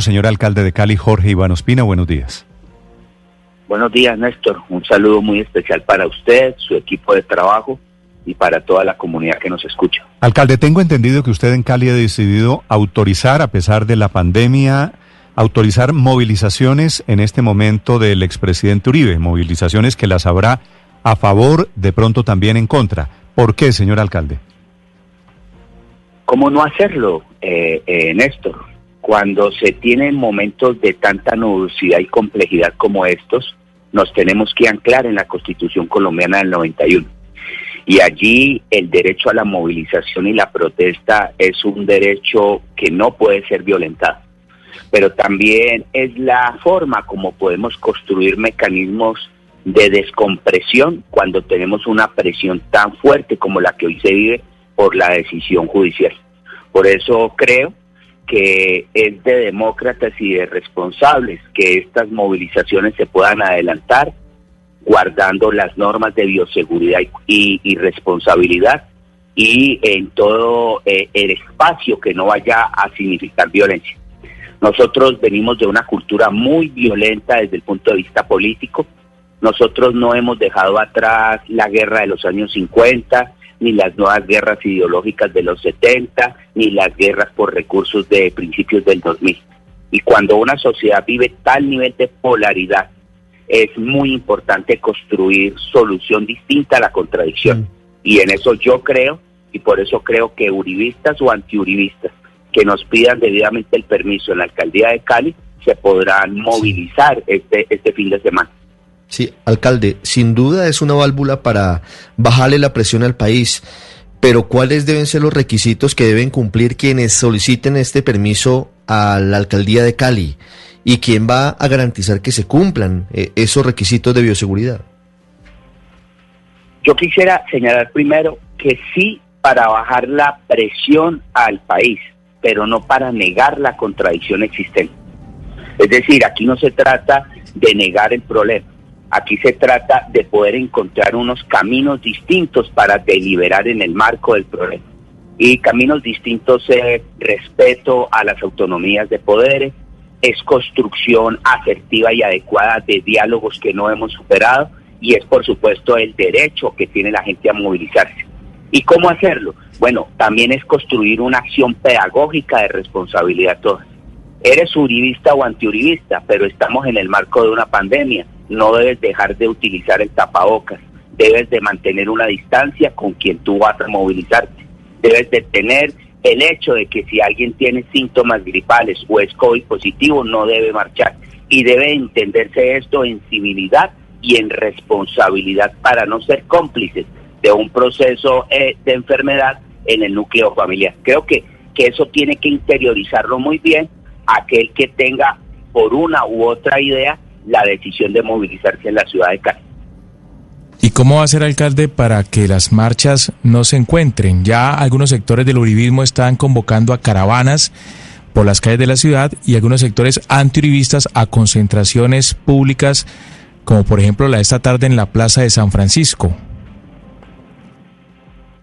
Señor alcalde de Cali, Jorge Iván Ospina, buenos días. Buenos días, Néstor. Un saludo muy especial para usted, su equipo de trabajo y para toda la comunidad que nos escucha. Alcalde, tengo entendido que usted en Cali ha decidido autorizar, a pesar de la pandemia, autorizar movilizaciones en este momento del expresidente Uribe, movilizaciones que las habrá a favor, de pronto también en contra. ¿Por qué, señor alcalde? ¿Cómo no hacerlo, eh, eh, Néstor? Cuando se tienen momentos de tanta nubosidad y complejidad como estos, nos tenemos que anclar en la Constitución colombiana del 91. Y allí el derecho a la movilización y la protesta es un derecho que no puede ser violentado. Pero también es la forma como podemos construir mecanismos de descompresión cuando tenemos una presión tan fuerte como la que hoy se vive por la decisión judicial. Por eso creo que es de demócratas y de responsables que estas movilizaciones se puedan adelantar guardando las normas de bioseguridad y, responsabilidad y en todo eh, el espacio que no vaya a significar violencia. Nosotros venimos de una cultura muy violenta desde el punto de vista político. Nosotros no hemos dejado atrás la guerra de los años 50, ni las nuevas guerras ideológicas de los 70, ni las guerras por recursos de principios del 2000. Y cuando una sociedad vive tal nivel de polaridad, es muy importante construir solución distinta a la contradicción. Mm. Y en eso yo creo, y por eso creo que uribistas o antiuribistas que nos pidan debidamente el permiso en la alcaldía de Cali se podrán movilizar este, este fin de semana. Sí, alcalde, sin duda es una válvula para bajarle la presión al país, pero ¿cuáles deben ser los requisitos que deben cumplir quienes soliciten este permiso a la alcaldía de Cali? ¿Y quién va a garantizar que se cumplan eh, esos requisitos de bioseguridad? Yo quisiera señalar primero que sí para bajar la presión al país, pero no para negar la contradicción existente. Es decir, aquí no se trata de negar el problema Aquí se trata de poder encontrar unos caminos distintos para deliberar en el marco del problema. Y caminos distintos es respeto a las autonomías de poderes, es construcción asertiva y adecuada de diálogos que no hemos superado y es por supuesto el derecho que tiene la gente a movilizarse. ¿Y cómo hacerlo? Bueno, también es construir una acción pedagógica de responsabilidad toda. Eres uribista o antiuribista, pero estamos en el marco de una pandemia no debes dejar de utilizar el tapabocas, debes de mantener una distancia con quien tú vas a movilizarte, debes de tener el hecho de que si alguien tiene síntomas gripales o es COVID positivo no debe marchar. Y debe entenderse esto en civilidad y en responsabilidad para no ser cómplices de un proceso eh, de enfermedad en el núcleo familiar. Creo que, que eso tiene que interiorizarlo muy bien aquel que tenga por una u otra idea la decisión de movilizarse en la ciudad de Cali. ¿Y cómo va a ser, alcalde, para que las marchas no se encuentren? Ya algunos sectores del uribismo están convocando a caravanas por las calles de la ciudad y algunos sectores antiuribistas a concentraciones públicas, como por ejemplo la de esta tarde en la Plaza de San Francisco.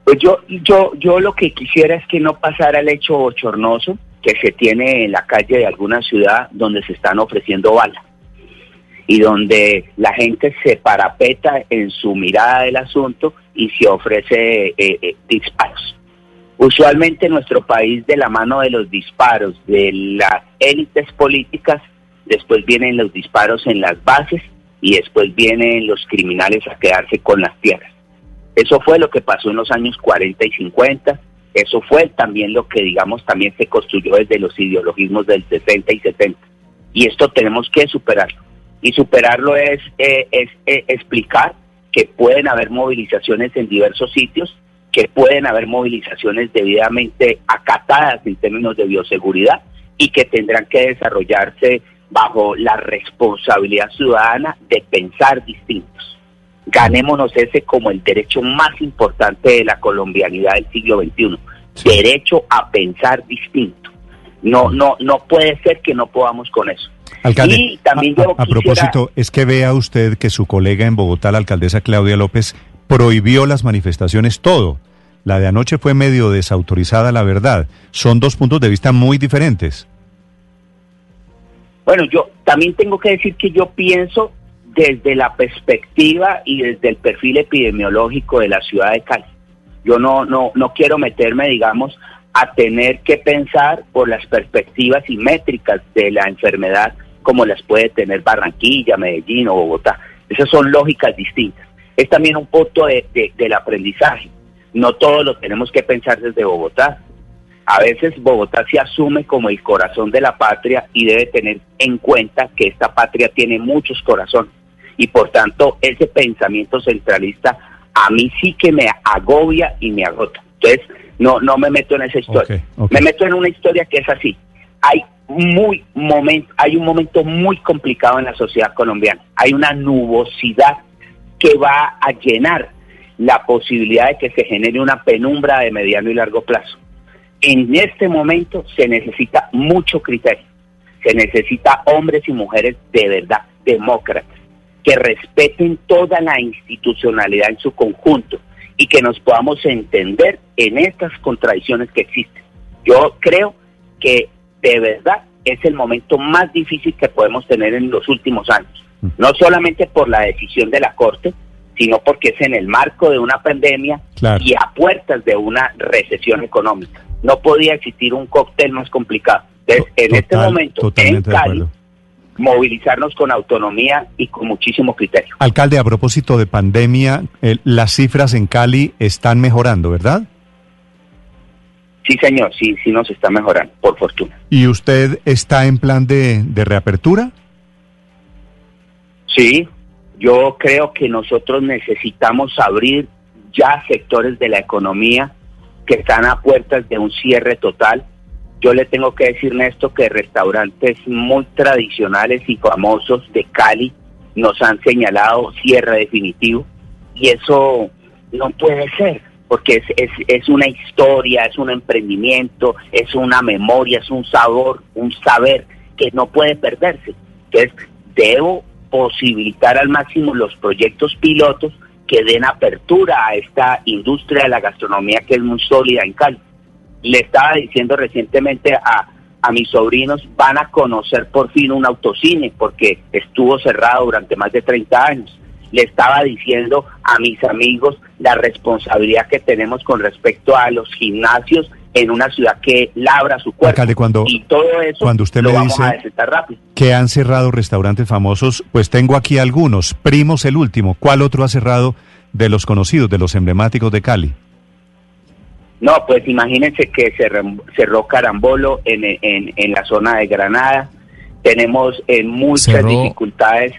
Pues yo, yo, yo lo que quisiera es que no pasara el hecho bochornoso que se tiene en la calle de alguna ciudad donde se están ofreciendo balas y donde la gente se parapeta en su mirada del asunto y se ofrece eh, eh, disparos. Usualmente en nuestro país, de la mano de los disparos de las élites políticas, después vienen los disparos en las bases y después vienen los criminales a quedarse con las tierras. Eso fue lo que pasó en los años 40 y 50, eso fue también lo que, digamos, también se construyó desde los ideologismos del 60 y 70. Y esto tenemos que superarlo y superarlo es, eh, es eh, explicar que pueden haber movilizaciones en diversos sitios, que pueden haber movilizaciones debidamente acatadas en términos de bioseguridad y que tendrán que desarrollarse bajo la responsabilidad ciudadana de pensar distintos. Ganémonos ese como el derecho más importante de la colombianidad del siglo XXI, derecho a pensar distinto. No, no, no puede ser que no podamos con eso. Alcalde, también a, propósito, es que vea usted que su colega en Bogotá, la alcaldesa Claudia López, prohibió las manifestaciones todo. La de anoche fue medio desautorizada, la verdad. Son dos puntos de vista muy diferentes. Bueno, yo también tengo que decir que yo pienso desde la perspectiva y desde el perfil epidemiológico de la ciudad de Cali. Yo no, no, no quiero meterme, digamos, a tener que pensar por las perspectivas y métricas de la enfermedad como las puede tener Barranquilla, Medellín o Bogotá. Esas son lógicas distintas. Es también un punto de, del aprendizaje. No todo lo tenemos que pensar desde Bogotá. A veces Bogotá se asume como el corazón de la patria y debe tener en cuenta que esta patria tiene muchos corazones. Y por tanto, ese pensamiento centralista a mí sí que me agobia y me agota. Entonces, no, no me meto en esa historia. Me meto en una historia que es así. Hay muy momento, hay un momento muy complicado en la sociedad colombiana. Hay una nubosidad que va a llenar la posibilidad de que se genere una penumbra de mediano y largo plazo. En este momento se necesita mucho criterio, se necesita hombres y mujeres de verdad, demócratas, que respeten toda la institucionalidad en su conjunto y que nos podamos entender en estas contradicciones que existen. Yo creo que de verdad es el momento más difícil que podemos tener en los últimos años, no solamente por la decisión de la Corte, sino porque es en el marco de una pandemia y a puertas de una recesión económica. No podía existir un cóctel más complicado. en este momento, en Cali, movilizarnos con autonomía y con muchísimo criterio. Alcalde, a propósito de pandemia, las cifras en Cali están mejorando, ¿verdad? Sí, señor, sí, sí nos está mejorando, por fortuna. ¿Y usted está en plan de, de reapertura? Sí, yo creo que nosotros necesitamos abrir ya sectores de la economía que están a puertas de un cierre total. Yo le tengo que decir, Néstor, que restaurantes muy tradicionales y famosos de Cali nos han señalado cierre definitivo y eso no puede ser porque es, es, es una historia, es un emprendimiento, es una memoria, es un sabor, un saber que no puede perderse. Entonces, debo posibilitar al máximo los proyectos pilotos que den apertura a esta industria de la gastronomía que es muy sólida en Cali. Le estaba diciendo recientemente a, a mis sobrinos, van a conocer por fin un autocine, porque estuvo cerrado durante más de 30 años le estaba diciendo a mis amigos la responsabilidad que tenemos con respecto a los gimnasios en una ciudad que labra su cuerpo. cuando, y todo eso cuando usted me dice que han cerrado restaurantes famosos, pues tengo aquí algunos. Primos el último. ¿Cuál otro ha cerrado de los conocidos, de los emblemáticos de Cali? No, pues imagínense que cerró Carambolo en, en, en la zona de Granada. Tenemos en muchas dificultades.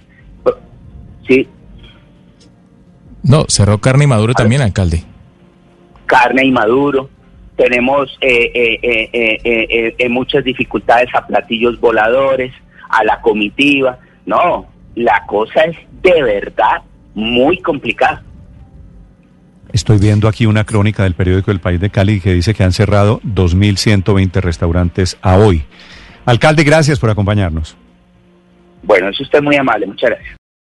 Sí, no, cerró carne y maduro también, alcalde. Carne y maduro. Tenemos eh, eh, eh, muchas dificultades a platillos voladores, a la comitiva. No, la cosa es de verdad muy complicada. Estoy viendo aquí una crónica del periódico El País de Cali que dice que han cerrado 2.120 restaurantes a hoy. Alcalde, gracias por acompañarnos. Bueno, eso usted muy amable. Muchas gracias.